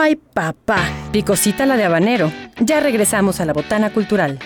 Ay, papá, picosita la de habanero. Ya regresamos a la botana cultural.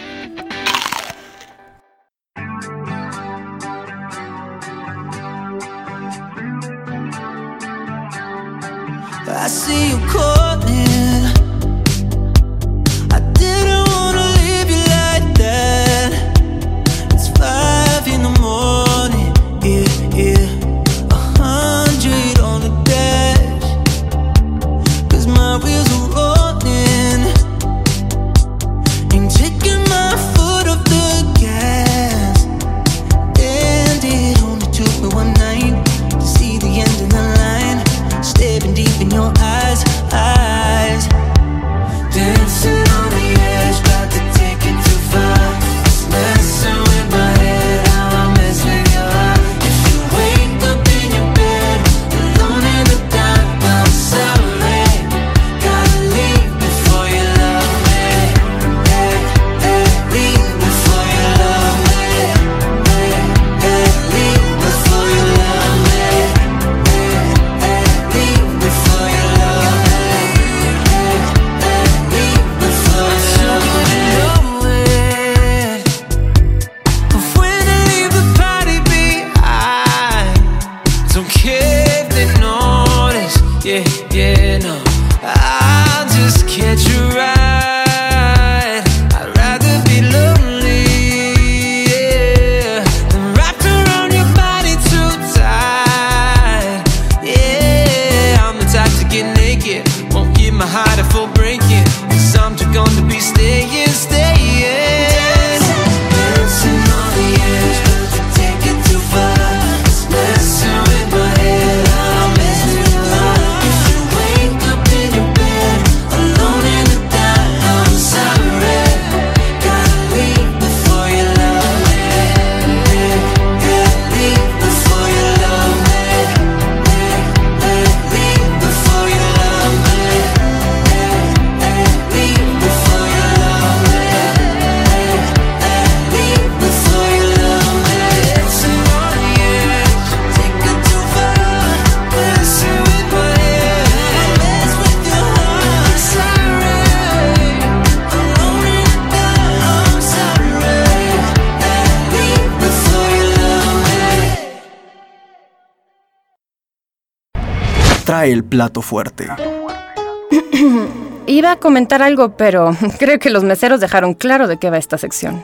Trae el plato fuerte. Iba a comentar algo, pero creo que los meseros dejaron claro de qué va esta sección.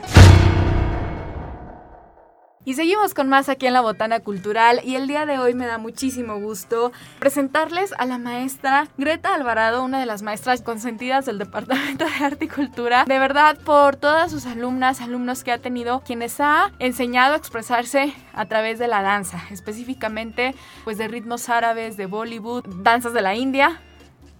Y seguimos con más aquí en la Botana Cultural y el día de hoy me da muchísimo gusto presentarles a la maestra Greta Alvarado, una de las maestras consentidas del Departamento de Arte y Cultura. De verdad, por todas sus alumnas, alumnos que ha tenido, quienes ha enseñado a expresarse a través de la danza, específicamente pues de ritmos árabes, de Bollywood, danzas de la India.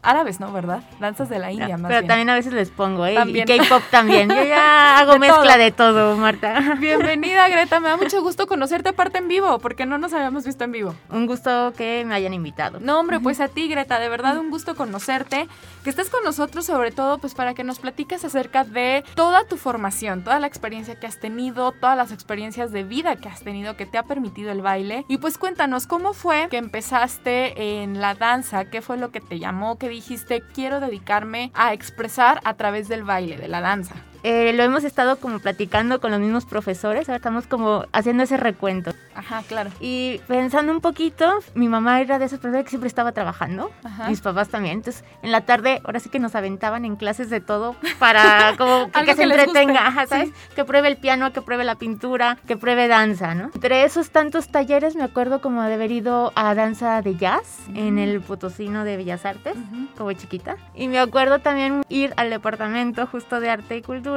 Árabes, ¿no? ¿Verdad? Danzas de la India, más Pero bien. también a veces les pongo, ¿eh? También. Y K-pop también. Yo ya hago De mezcla todo. de todo, Marta. Bienvenida, Greta. Me da mucho gusto conocerte aparte en vivo, porque no nos habíamos visto en vivo. Un gusto que me hayan invitado. No, hombre, pues a ti, Greta, de verdad un gusto conocerte, que estés con nosotros sobre todo pues para que nos platiques acerca de toda tu formación, toda la experiencia que has tenido, todas las experiencias de vida que has tenido que te ha permitido el baile. Y pues cuéntanos, ¿cómo fue que empezaste en la danza? ¿Qué fue lo que te llamó? ¿Qué dijiste? Quiero dedicarme a expresar a través del baile, de la danza. Eh, lo hemos estado como platicando con los mismos profesores, ahora estamos como haciendo ese recuento. Ajá, claro. Y pensando un poquito, mi mamá era de esas personas que siempre estaba trabajando, Ajá. mis papás también. Entonces, en la tarde, ahora sí que nos aventaban en clases de todo para como que, que se que entretenga, ajá, ¿sabes? sí. Que pruebe el piano, que pruebe la pintura, que pruebe danza, ¿no? Entre esos tantos talleres me acuerdo como de haber ido a danza de jazz en el Potosino de Bellas Artes, Ujú. como chiquita. Y me acuerdo también ir al departamento justo de arte y cultura.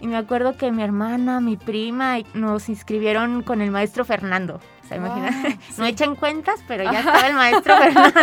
Y me acuerdo que mi hermana, mi prima, nos inscribieron con el maestro Fernando. O sea, Wow, imagina, sí. no echan cuentas, pero ya estaba el maestro Fernando.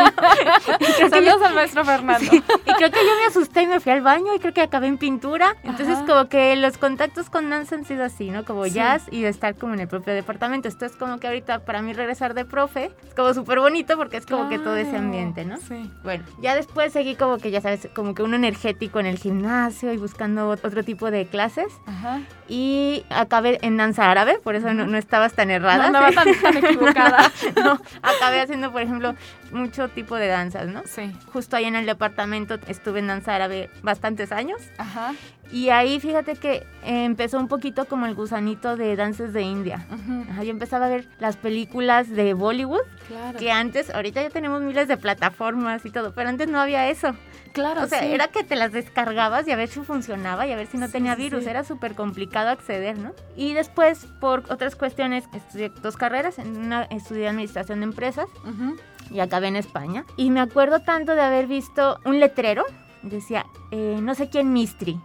y, creo que Saludos yo, al maestro Fernando. sí, y creo que yo me asusté y me fui al baño y creo que acabé en pintura. Entonces, Ajá. como que los contactos con danza han sido así, ¿no? Como Sí. jazz y de estar como en el propio departamento. Esto es como que ahorita para mí regresar de profe es como súper bonito porque es como que todo ese ambiente, ¿no? Sí. Bueno, ya después seguí como que ya sabes, como que uno energético en el gimnasio y buscando otro tipo de clases. Ajá. Y acabé en danza árabe, por eso no, no estabas tan No errada. andaba ¿sí? tan, tan equivocada. no, acabé haciendo, por ejemplo, mucho tipo de danzas, ¿no? Sí. Justo ahí en el departamento estuve en danza árabe bastantes años. Ajá. Y ahí fíjate que eh, empezó un poquito como el gusanito de danzas de India. Ajá, yo empezaba a ver las películas de Bollywood, Claro. que antes, ahorita ya tenemos miles de plataformas y todo, pero antes no había eso. Claro, O sea, sí. era que te las descargabas y a ver si funcionaba y a ver si no Sí, tenía virus. sí. Era súper complicado acceder, ¿no? Y después, por otras cuestiones, estudié dos carreras. En una estudié administración de empresas Ujú. Y acabé en España. Y me acuerdo tanto de haber visto un letrero, decía, eh, no sé quién Mistri.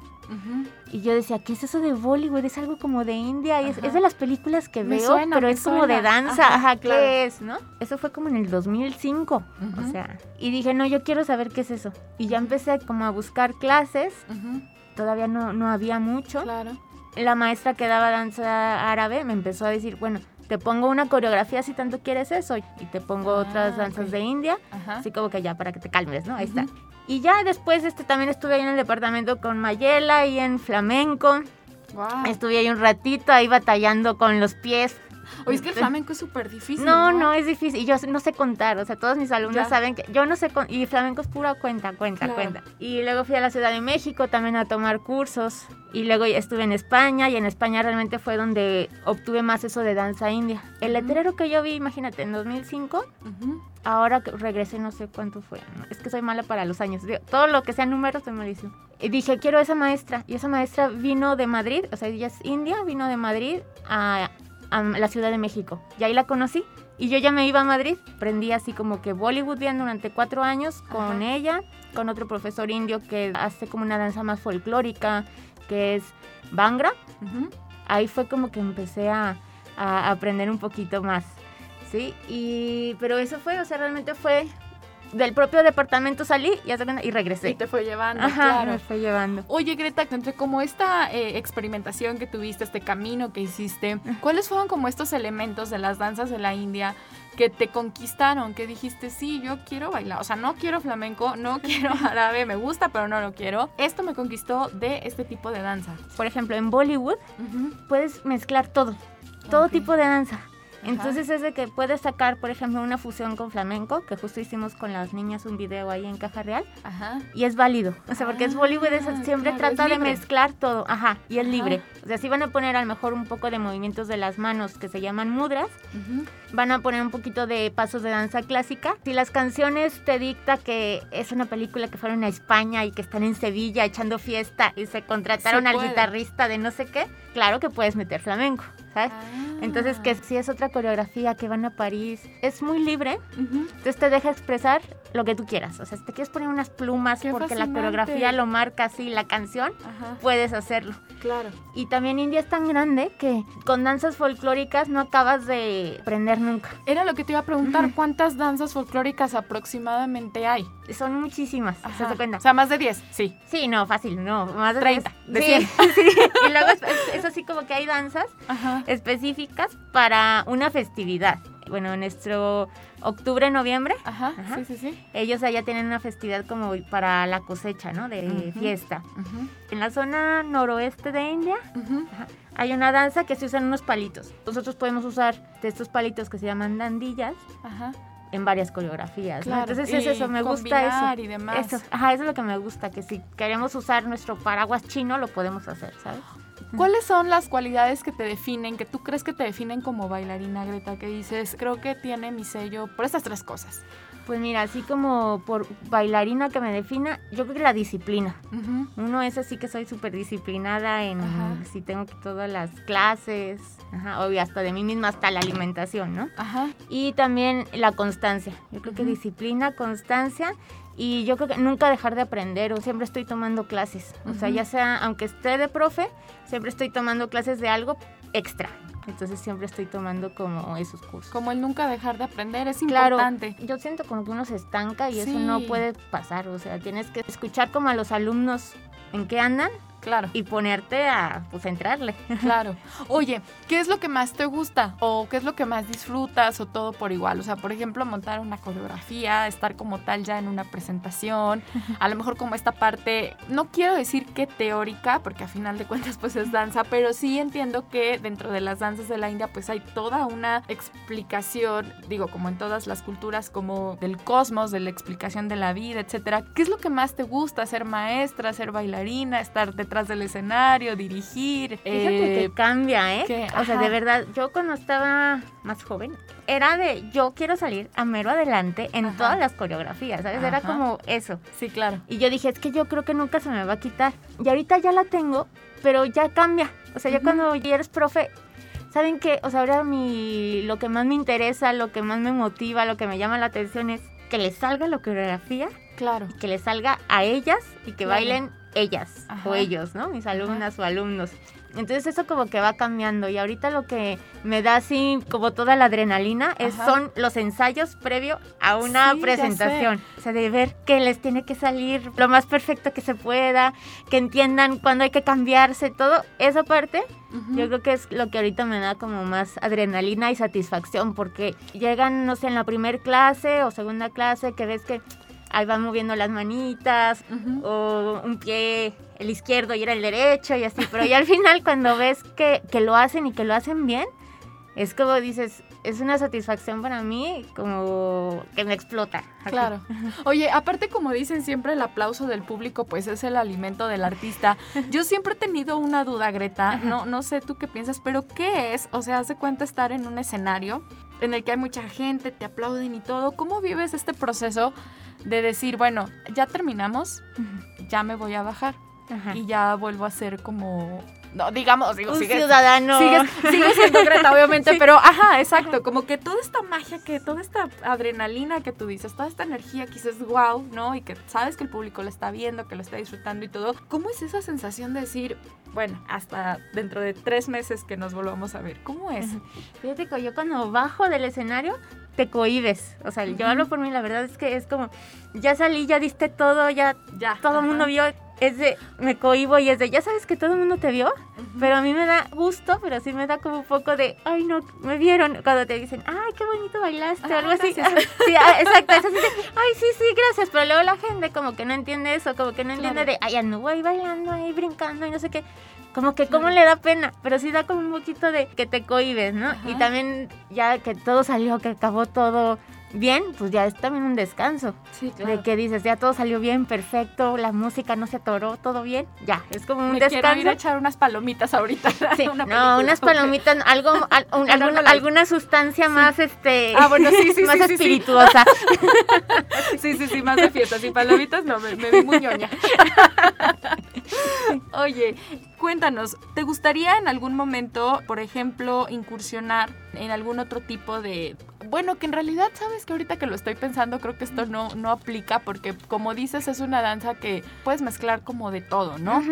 Y yo decía, ¿qué es eso de Bollywood? Es algo como de India. y Es, es de las películas que Me veo, suena, pero es como de suena. danza. Ajá, Ajá, ¿qué claro. es, no? Eso fue como en el 2005. Ujú. O sea, y dije, no, yo quiero saber qué es eso. Y ya empecé como a buscar clases. Todavía no, no había mucho. Claro. La maestra que daba danza árabe me empezó a decir, bueno, te pongo una coreografía si tanto quieres eso. Y te pongo Ah, otras danzas de India. Ajá. Así como que ya, para que te calmes, ¿no? Ahí está. Y ya después este, también estuve ahí en el departamento con Mayela y en flamenco. Wow. Estuve ahí un ratito ahí batallando con los pies. Oye, es que el flamenco es súper difícil. No, no, es difícil. Y yo no sé contar. O sea, todos mis alumnos Ya. saben que yo no sé con- Y flamenco es pura cuenta, cuenta, Claro. cuenta. Y luego fui a la Ciudad de México también a tomar cursos. Y luego estuve en España. Y en España realmente fue donde obtuve más eso de danza india. El letrero que yo vi, imagínate, en 2005. Ujú. Ahora que regresé, no sé cuánto fue. Es que soy mala para los años. Todo lo que sea números, soy malísimo. Y dije, quiero esa maestra. Y esa maestra vino de Madrid, o sea, ella es india, vino de Madrid a, a la Ciudad de México. Y ahí la conocí. Y yo ya me iba a Madrid. Aprendí así como que Bollywood bien durante cuatro años con Ajá. ella, con otro profesor indio que hace como una danza más folclórica, que es Bangra ahí fue como que empecé a, a aprender un poquito más, ¿sí? Y, pero eso fue, o sea, realmente fue del propio departamento salí y, y regresé. Y te fue llevando, Ajá, claro. me fue llevando. Oye, Greta, entre como esta eh, experimentación que tuviste, este camino que hiciste, ¿cuáles fueron como estos elementos de las danzas de la India que te conquistaron? Que dijiste, sí, yo quiero bailar. O sea, no quiero flamenco, no quiero árabe, me gusta, pero no lo quiero. Esto me conquistó de este tipo de danza. Por ejemplo, en Bollywood Ujú. puedes mezclar todo, todo Ok. tipo de danza. Entonces es de que puedes sacar, por ejemplo, una fusión con flamenco, que justo hicimos con las niñas un video ahí en Caja Real, Ajá. y es válido. O sea, porque es Bollywood, es- Ah, siempre claro, trata de mezclar todo. Ajá, y es Ajá. libre. O sea, sí van a poner a lo mejor un poco de movimientos de las manos que se llaman mudras, Ujú. van a poner un poquito de pasos de danza clásica. Si las canciones te dicta que es una película que fueron a España y que están en Sevilla echando fiesta y se contrataron Se al guitarrista de no sé qué, claro que puedes meter flamenco, ¿sabes? Entonces que si es otra coreografía que van a París, es muy libre, entonces te deja expresar lo que tú quieras. O sea, si te quieres poner unas plumas Qué porque la coreografía lo marca así, la canción, Ajá. puedes hacerlo. Claro. Y también India es tan grande que con danzas folclóricas no acabas de aprender nunca. Era lo que te iba a preguntar. ¿cuántas danzas folclóricas aproximadamente hay? Son muchísimas, ¿se Ajá. cuenta? O sea, más de 10, sí. Sí, no, fácil, no, más de 30, de sí, 100. sí. Y luego es, es- es así como que hay danzas Ajá. Específicas para una festividad. Bueno, en nuestro octubre, noviembre, Ajá, Ajá. sí, sí, sí. ellos allá tienen una festividad como para la cosecha, ¿no? De fiesta. En la zona noroeste de India hay una danza que se usan unos palitos. Nosotros podemos usar de estos palitos que se llaman dandillas Ajá. en varias coreografías. Entonces es eso, me gusta eso. y demás. Eso, ajá, eso es lo que me gusta, que si queremos usar nuestro paraguas chino, lo podemos hacer, ¿sabes? ¿Cuáles son las cualidades que te definen, que tú crees que te definen como bailarina, Greta? Que dices, creo que tiene mi sello por estas tres cosas. Pues mira, así como por bailarina que me defina, yo creo que la disciplina. Uno es así que soy súper disciplinada en Ajá. si tengo que todas las clases, ajá, obvio, hasta de mí misma hasta la alimentación, ¿no? Ajá. Y también la constancia. Yo creo que disciplina, constancia y yo creo que nunca dejar de aprender o siempre estoy tomando clases. O sea, ya sea, aunque esté de profe, siempre estoy tomando clases de algo extra. Entonces siempre estoy tomando como esos cursos. Como el nunca dejar de aprender, es Claro, importante. yo siento como que uno se estanca y Sí. eso no puede pasar. O sea, tienes que escuchar como a los alumnos en qué andan Claro. y ponerte a pues entrarle. Claro. Oye, ¿qué es lo que más te gusta? ¿O qué es lo que más disfrutas? ¿O todo por igual? O sea, por ejemplo, montar una coreografía, estar como tal ya en una presentación, a lo mejor como esta parte, no quiero decir que teórica, porque a final de cuentas pues es danza, pero sí entiendo que dentro de las danzas de la India pues hay toda una explicación, digo, como en todas las culturas, como del cosmos, de la explicación de la vida, etcétera. ¿Qué es lo que más te gusta? ¿Ser maestra, ser bailarina, estar detrás del escenario, dirigir? Fíjate Eh, que cambia, ¿eh? que- o sea, de verdad, yo cuando estaba más joven, era de yo quiero salir a mero adelante en Ajá. todas las coreografías, ¿sabes? Era como eso. Sí, claro. Y yo dije, es que yo creo que nunca se me va a quitar. Y ahorita ya la tengo, pero ya cambia. O sea, ya Ujú. cuando ya eres profe, ¿saben qué? O sea, ahora mi, lo que más me interesa, lo que más me motiva, lo que me llama la atención es que les salga la coreografía, Claro. que les salga a ellas y que Claro. bailen ellas Ajá. o ellos, ¿no? Mis alumnas o alumnos. Entonces eso como que va cambiando y ahorita lo que me da así como toda la adrenalina es, son los ensayos previo a una Sí, presentación. O sea, de ver que les tiene que salir lo más perfecto que se pueda, que entiendan cuándo hay que cambiarse, todo. Esa parte yo creo que es lo que ahorita me da como más adrenalina y satisfacción porque llegan, no sé, en la primer clase o segunda clase que ves que ahí van moviendo las manitas Ujú. o un pie el izquierdo y era el derecho y así, pero ya al final cuando ves que, que lo hacen y que lo hacen bien, es como dices, es una satisfacción para mí como que me explota. así. Claro. Oye, aparte como dicen siempre el aplauso del público pues es el alimento del artista. Yo siempre he tenido una duda, Greta, no no sé tú qué piensas, pero ¿qué es? O sea, hace cuenta estar en un escenario en el que hay mucha gente, te aplauden y todo. ¿Cómo vives este proceso de decir, bueno, ya terminamos, ya me voy a bajar Ajá. y ya vuelvo a ser como no, digamos, digo, un sigues- ciudadano. Sigues, sigue siendo Greta, obviamente, Sí. pero ajá, exacto, como que toda esta magia, que toda esta adrenalina que tú dices, toda esta energía que dices, wow, ¿no? Y que sabes que el público lo está viendo, que lo está disfrutando y todo. ¿Cómo es esa sensación de decir, bueno, hasta dentro de tres meses que nos volvamos a ver? ¿Cómo es? Fíjate que yo cuando bajo del escenario te cohibes. O sea, yo hablo por mí, la verdad es que es como, ya salí, ya diste todo, ya Ya. todo el mundo vio. Es de, me cohibo y es de, ya sabes que todo el mundo te vio, pero a mí me da gusto, pero sí me da como un poco de, ay no, me vieron, cuando te dicen, ay, qué bonito bailaste, o Ah, algo así. Sí, ah, exacto, es así de, ay, sí, sí, gracias, pero luego la gente como que no entiende eso, como que no entiende Claro. de, ay, anduvo ahí bailando, ahí brincando y no sé qué. Como que cómo le da pena, pero sí da como un poquito de que te cohibes, ¿no? Y también ya que todo salió, que acabó todo bien, pues ya es también un descanso. Sí, claro. De que dices, ya todo salió bien, perfecto, la música no se atoró, todo bien, ya, es como un Me quiero ir a descanso. echar unas palomitas ahorita. Sí, una no, unas palomitas, algo, al- un- Algo alguna, alguna sustancia más, este, Ah, bueno, sí, sí, más espirituosa. Sí, sí, sí, más de fiestas y palomitas no, me, me vi muy ñoña. Oye, cuéntanos, ¿te gustaría en algún momento, por ejemplo, incursionar en algún otro tipo de... Bueno, que en realidad, sabes que ahorita que lo estoy pensando, creo que esto no, no aplica porque, como dices, es una danza que puedes mezclar como de todo, ¿no?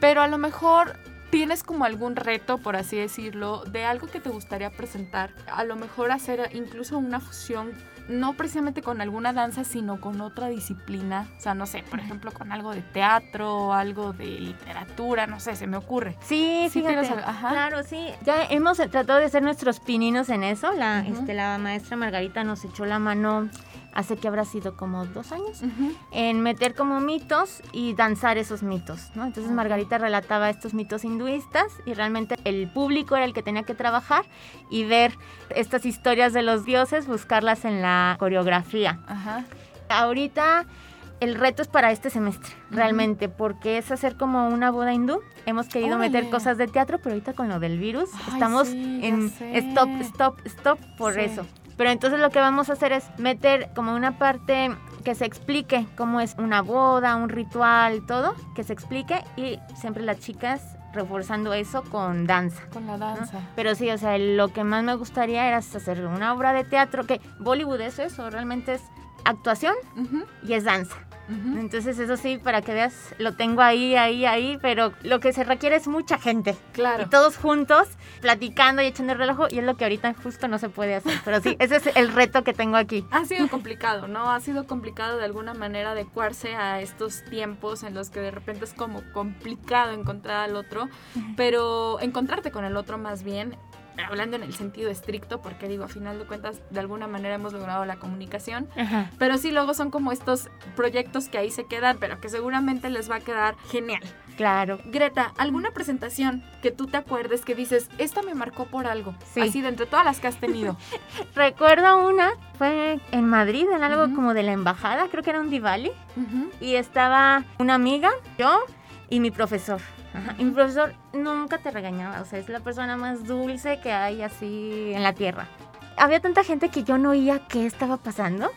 Pero a lo mejor tienes como algún reto, por así decirlo, de algo que te gustaría presentar. A lo mejor hacer incluso una fusión, no precisamente con alguna danza, sino con otra disciplina. O sea, no sé, por ejemplo, con algo de teatro, algo de literatura, no sé, se me ocurre. Sí, Sí, fíjate. ajá. Claro, sí. Ya hemos tratado de hacer nuestros pininos en eso. La, este, la maestra Margarita nos echó la mano hace que habrá sido como dos años. En meter como mitos y danzar esos mitos, ¿no? Entonces Ok. Margarita relataba estos mitos hinduistas y realmente el público era el que tenía que trabajar y ver estas historias de los dioses, buscarlas en la coreografía. Ajá. Ahorita el reto es para este semestre, realmente, porque es hacer como una boda hindú. Hemos querido meter cosas de teatro, pero ahorita con lo del virus Ay, estamos sí, en sé. stop, stop, stop por Sí. eso. Pero entonces lo que vamos a hacer es meter como una parte que se explique cómo es una boda, un ritual, todo, que se explique y siempre las chicas reforzando eso con danza. Con la ¿no? danza. Pero sí, o sea, lo que más me gustaría era hacer una obra de teatro, que Bollywood es eso, realmente es actuación y es danza. Entonces eso sí, para que veas, lo tengo ahí, ahí, ahí, pero lo que se requiere es mucha gente. Claro. Y todos juntos, platicando y echando el reloj, y es lo que ahorita justo no se puede hacer. Pero sí, ese es el reto que tengo aquí. Ha sido complicado, ¿no? Ha sido complicado de alguna manera adecuarse a estos tiempos en los que de repente es como complicado encontrar al otro, pero encontrarte con el otro más bien, hablando en el sentido estricto, porque digo, a final de cuentas, de alguna manera hemos logrado la comunicación, Ajá. pero sí luego son como estos proyectos que ahí se quedan, pero que seguramente les va a quedar genial. Claro. Greta, ¿alguna presentación que tú te acuerdes que dices, esta me marcó por algo? Sí. Así de entre todas las que has tenido. Recuerdo una, fue en Madrid, en algo como de la embajada, creo que era un Diwali. Ujú. Y estaba una amiga, yo y mi profesor. Ajá, Y mi profesor nunca te regañaba, o sea, es la persona más dulce que hay así en la tierra. Había tanta gente que yo no oía qué estaba pasando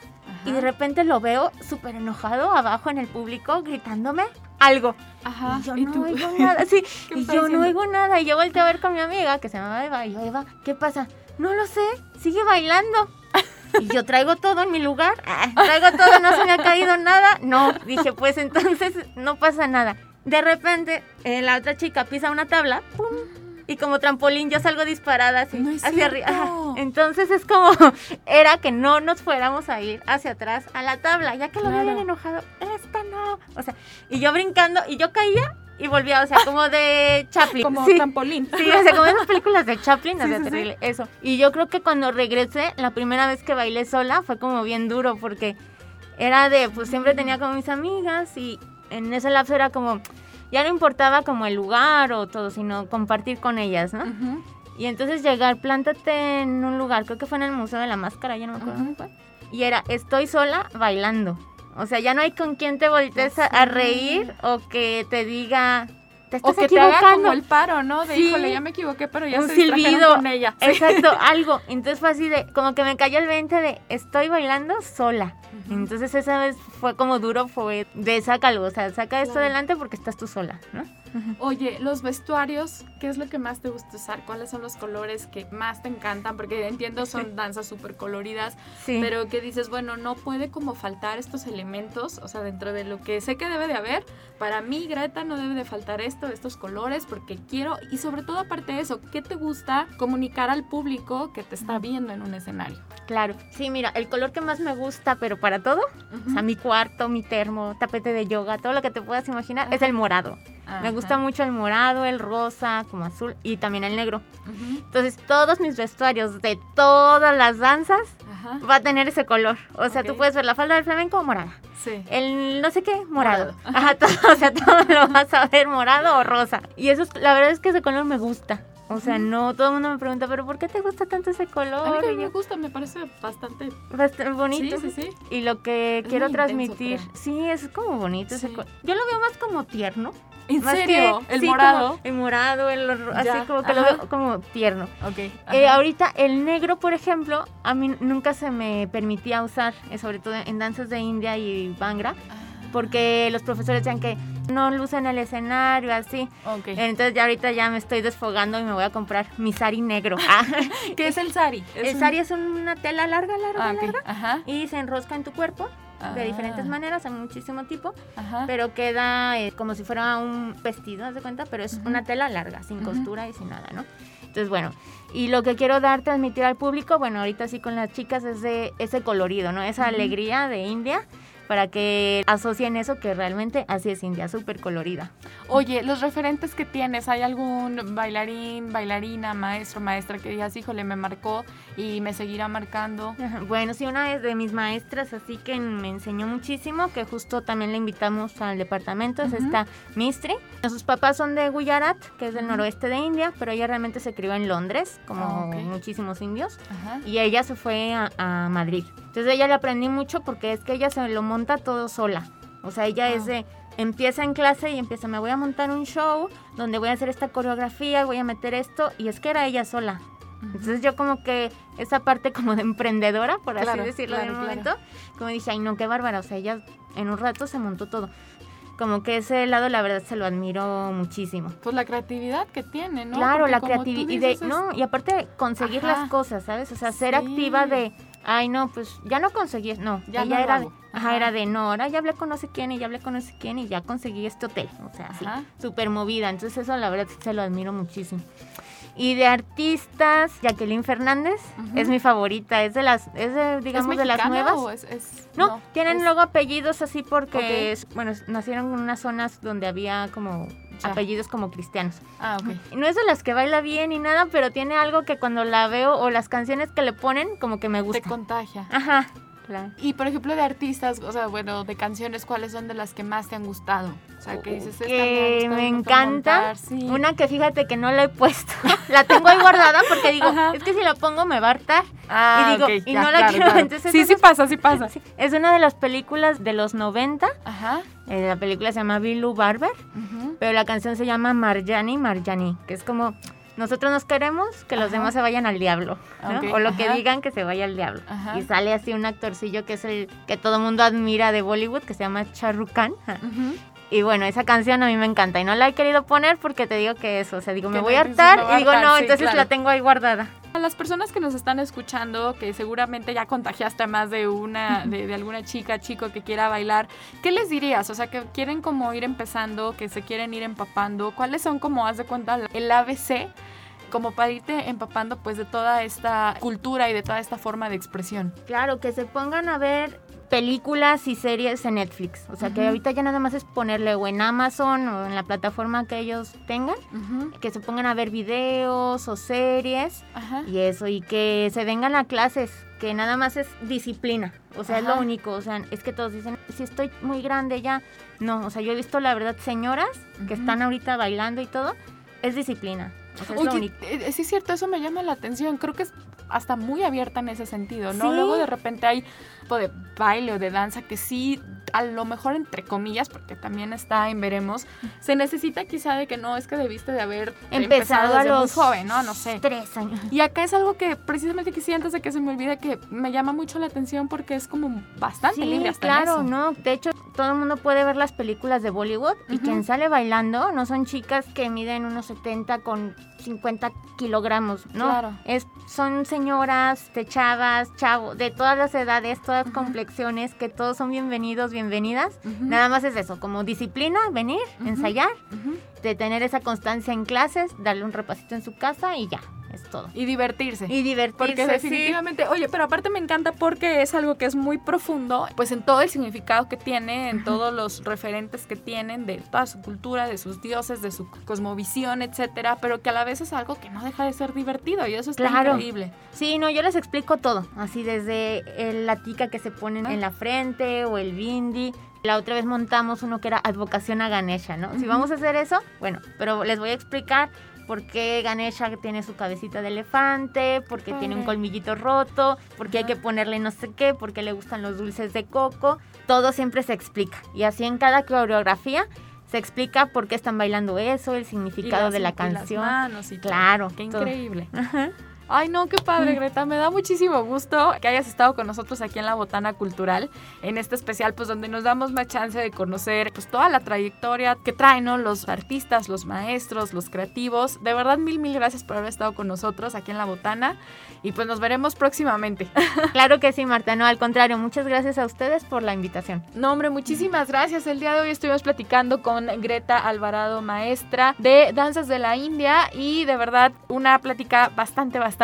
y de repente lo veo súper enojado abajo en el público gritándome algo. Ajá. Y yo ¿y no tú? oigo nada, sí, ¿Qué y yo no oigo nada. Y yo volteé a ver con mi amiga que se llamaba Eva y yo, Eva, ¿qué pasa? No lo sé, sigue bailando. Y yo traigo todo en mi lugar, Ah, traigo todo, no se me ha caído nada. No, dije, pues entonces no pasa nada. De repente, eh, la otra chica pisa una tabla, ¡pum! Y como trampolín yo salgo disparada así, No hacia arriba. Entonces es como, era que no nos fuéramos a ir hacia atrás a la tabla, ya que lo Claro. habían enojado. Esta no. O sea, y yo brincando, y yo caía y volvía, o sea, como de Chaplin. Como sí. trampolín. Sí, o sea, como esas películas de Chaplin, o sea, sí. terrible, eso. Y yo creo que cuando regresé, la primera vez que bailé sola fue como bien duro porque era de, pues siempre tenía como mis amigas y en ese lapso era como, ya no importaba como el lugar o todo, sino compartir con ellas, ¿no? Y entonces llegar, plántate en un lugar, creo que fue en el Museo de la Máscara, ya no me acuerdo Ujú. dónde fue. Y era, estoy sola bailando. O sea, ya no hay con quien te voltees a, a reír o que te diga, te O que te haga como el paro, ¿no? De Sí. híjole, ya me equivoqué, pero ya Un se silbido. con ella. Sí. Exacto, algo. Entonces fue así de, como que me cayó el 20 de, estoy bailando sola. Entonces esa vez fue como duro, fue de sácalo, o sea, saca esto Claro. adelante porque estás tú sola, ¿no? Oye, los vestuarios, ¿qué es lo que más te gusta usar? ¿Cuáles son los colores que más te encantan? Porque entiendo son danzas súper coloridas, Sí. pero que dices, bueno, no puede como faltar estos elementos, o sea, dentro de lo que sé que debe de haber, para mí, Greta, no debe de faltar esto, estos colores, porque quiero, y sobre todo aparte de eso, ¿qué te gusta comunicar al público que te está viendo en un escenario? Claro. Sí, mira, el color que más me gusta, pero para todo, o sea, mi cuarto, mi termo, tapete de yoga, todo lo que te puedas imaginar, es el morado. Me gusta mucho el morado, el rosa, como azul y también el negro. Entonces, todos mis vestuarios de todas las danzas Ajá. va a tener ese color. O sea, tú puedes ver la falda del flamenco morada. Sí. El no sé qué, morado. Morado. Ajá, todo, o sea, todo lo vas a ver morado o rosa. Y eso, es- la verdad es que ese color me gusta. O sea, no, todo el mundo me pregunta, pero ¿por qué te gusta tanto ese A mí color? también me gusta, me parece bastante... bastante bonito. Sí, sí, sí. Y lo que Es quiero intenso, transmitir, sí, es como bonito ese color. Yo lo veo más como tierno. ¿En más serio? que- ¿El sí, morado? como el morado, el así como que lo veo como tierno. Ok. Eh, ahorita el negro, por ejemplo, a mí nunca se me permitía usar, eh, sobre todo en danzas de India y Bangra, porque los profesores decían que no lucen el escenario, así. Ok. Entonces ya ahorita ya me estoy desfogando y me voy a comprar mi sari negro. Ah, ¿Qué es el sari? El un- sari es una tela larga, larga, Ah, larga. Ajá. Y se enrosca en tu cuerpo de Ah. diferentes maneras, hay muchísimo tipo, Ajá. pero queda eh, como si fuera un vestido, ¿haz de cuenta? Pero es una tela larga, sin costura y sin nada, ¿no? Entonces, bueno, y lo que quiero dar, transmitir al público, bueno, ahorita sí con las chicas es de ese colorido, ¿no? Esa alegría de India para que asocien eso que realmente así es India, súper colorida. Oye, los referentes que tienes, ¿hay algún bailarín, bailarina, maestro, maestra que digas, híjole, me marcó y me seguirá marcando? Bueno, sí, una de mis maestras, así que me enseñó muchísimo, que justo también la invitamos al departamento, es esta Mistri. Sus papás son de Gujarat, que es del noroeste de India, pero ella realmente se crió en Londres, como ok. muchísimos indios, y ella se fue a, a Madrid. Entonces ella le aprendí mucho porque es que ella se lo monta todo sola. O sea, ella Ah. es de, empieza en clase y empieza, me voy a montar un show donde voy a hacer esta coreografía, voy a meter esto, y es que era ella sola. Entonces yo como que esa parte como de emprendedora, por así decirlo de claro, un claro. momento, como dije, ay no, qué bárbara, o sea, ella en un rato se montó todo. Como que ese lado la verdad se lo admiro muchísimo. Pues la creatividad que tiene, ¿no? Claro, Porque la creatividad y de es- no, y aparte conseguir Ajá. las cosas, ¿sabes? O sea, ser Sí. activa de Ay, no, pues ya no conseguí, no, Ya no era, hago. ajá, Ajá. era de, no, ahora ya hablé con no sé quién y ya hablé con no sé quién y ya conseguí este hotel, o sea, así, súper movida, entonces eso la verdad sí se lo admiro muchísimo. Y de artistas, Jacqueline Fernández es mi favorita, es de las, es de, digamos, ¿Es de las nuevas. o es- es- No, tienen es- luego apellidos así porque, bueno, nacieron en unas zonas donde había como Ya. apellidos como cristianos. Ah, ok. No es de las que baila bien ni nada, pero tiene algo que cuando la veo o las canciones que le ponen como que me Te gusta. contagia. Ajá, claro. Y por ejemplo de artistas, o sea, bueno, de canciones, ¿cuáles son de las que más te han gustado? O sea, que dices, que me mucho encanta. montar", sí. Una que fíjate que no la he puesto. la tengo ahí guardada porque digo, Ajá. es que si la pongo me va a hartar. Ah, y digo, y ya, no la claro, quiero. claro. Entonces, sí, sí pasa, sí pasa. Es una de las películas de los 90. Ajá. eh, la película se llama Bilu Barber. ujú. Pero la canción se llama Marjani Marjani, que es como nosotros nos queremos, que los Ajá. demás se vayan al diablo, o lo que digan que se vaya al diablo. Ajá. Y sale así un actorcillo que es el que todo mundo admira de Bollywood, que se llama. Ujú. Y bueno, esa canción a mí me encanta y no la he querido poner porque te digo que eso, o sea, digo, me voy a hartar y digo, no, sí, entonces claro. la tengo ahí guardada. A las personas que nos están escuchando, que seguramente ya contagiaste a más de una, de, de alguna chica, chico que quiera bailar, ¿qué les dirías? O sea, que quieren como ir empezando, que se quieren ir empapando, ¿cuáles son como, haz de cuenta, el ABC? Como para irte empapando pues de toda esta cultura y de toda esta forma de expresión. Claro, que se pongan a ver películas y series en Netflix. O sea, que ahorita ya nada más es ponerle o en Amazon o en la plataforma que ellos tengan, que se pongan a ver videos o series Ajá. y eso, y que se vengan a clases, que nada más es disciplina. O sea, es lo único. O sea, es que todos dicen, si estoy muy grande ya. No, o sea, yo he visto la verdad señoras que están ahorita bailando y todo, es disciplina. O sea, es lo único. eh, sí es cierto, eso me llama la atención. Creo que es hasta muy abierta en ese sentido, ¿no? Sí. Luego de repente hay tipo de baile o de danza que sí, a lo mejor entre comillas, porque también está en veremos, se necesita quizá de que no, es que debiste de haber Empezado a desde los joven, ¿no? No sé. tres años. Y acá es algo que precisamente quisiera antes de que se me olvide que me llama mucho la atención porque es como bastante Sí, libre hasta en claro, eso. ¿no? De hecho, todo el mundo puede ver las películas de Bollywood y quien sale bailando no son chicas que miden unos 70 con 50 kilogramos, ¿no? Claro. Es, son señoras, de chavas, chavos, de todas las edades, todas Ujú. complexiones, que todos son bienvenidos, bienvenidas. Nada más es eso, como disciplina, venir, ensayar, de tener esa constancia en clases, darle un repasito en su casa y ya, es todo. Y divertirse. Y divertirse, Porque sí. definitivamente, oye, pero aparte me encanta porque es algo que es muy profundo, pues en todo el significado que tiene, en todos los referentes que tienen de toda su cultura, de sus dioses, de su cosmovisión, etcétera, pero que a la vez es algo que no deja de ser divertido y eso está Claro. increíble. Sí, no, yo les explico todo, así desde el- la tica que se ponen en la frente o el bindi. La otra vez montamos uno que era advocación a Ganesha, ¿no? Si vamos a hacer eso, bueno, pero les voy a explicar por qué Ganesha tiene su cabecita de elefante, por qué tiene un colmillito roto, por qué hay que ponerle no sé qué, por qué le gustan los dulces de coco. Todo siempre se explica. Y así en cada coreografía se explica por qué están bailando eso, el significado las- de la y las canción. manos y todo. Claro, Qué todo. increíble. Ajá. Ay, no, qué padre, Greta. Me da muchísimo gusto que hayas estado con nosotros aquí en la Botana Cultural, en este especial, pues donde nos damos más chance de conocer pues toda la trayectoria que traen ¿no? los artistas, los maestros, los creativos. De verdad, mil, mil gracias por haber estado con nosotros aquí en la Botana y pues nos veremos próximamente. Claro que sí, Marta. No, al contrario, muchas gracias a ustedes por la invitación. No, hombre, muchísimas gracias. El día de hoy estuvimos platicando con Greta Alvarado, maestra de danzas de la India y de verdad una plática bastante, bastante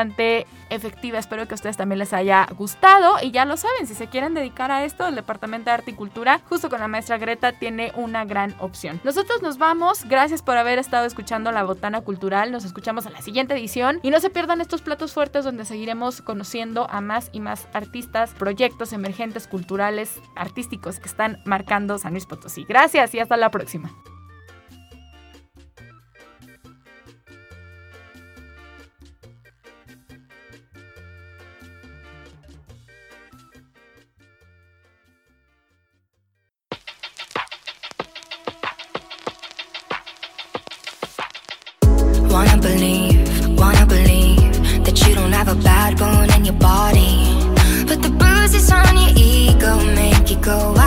efectiva. Espero que a ustedes también les haya gustado y ya lo saben, si se quieren dedicar a esto, el Departamento de Arte y Cultura, justo con la maestra Greta, tiene una gran opción. Nosotros nos vamos. Gracias por haber estado escuchando La Botana Cultural. Nos escuchamos en la siguiente edición y no se pierdan estos platos fuertes donde seguiremos conociendo a más y más artistas, proyectos emergentes culturales, artísticos que están marcando San Luis Potosí. Gracias y hasta la próxima. Have a bad bone in your body. But the bruises on your ego make you go wow,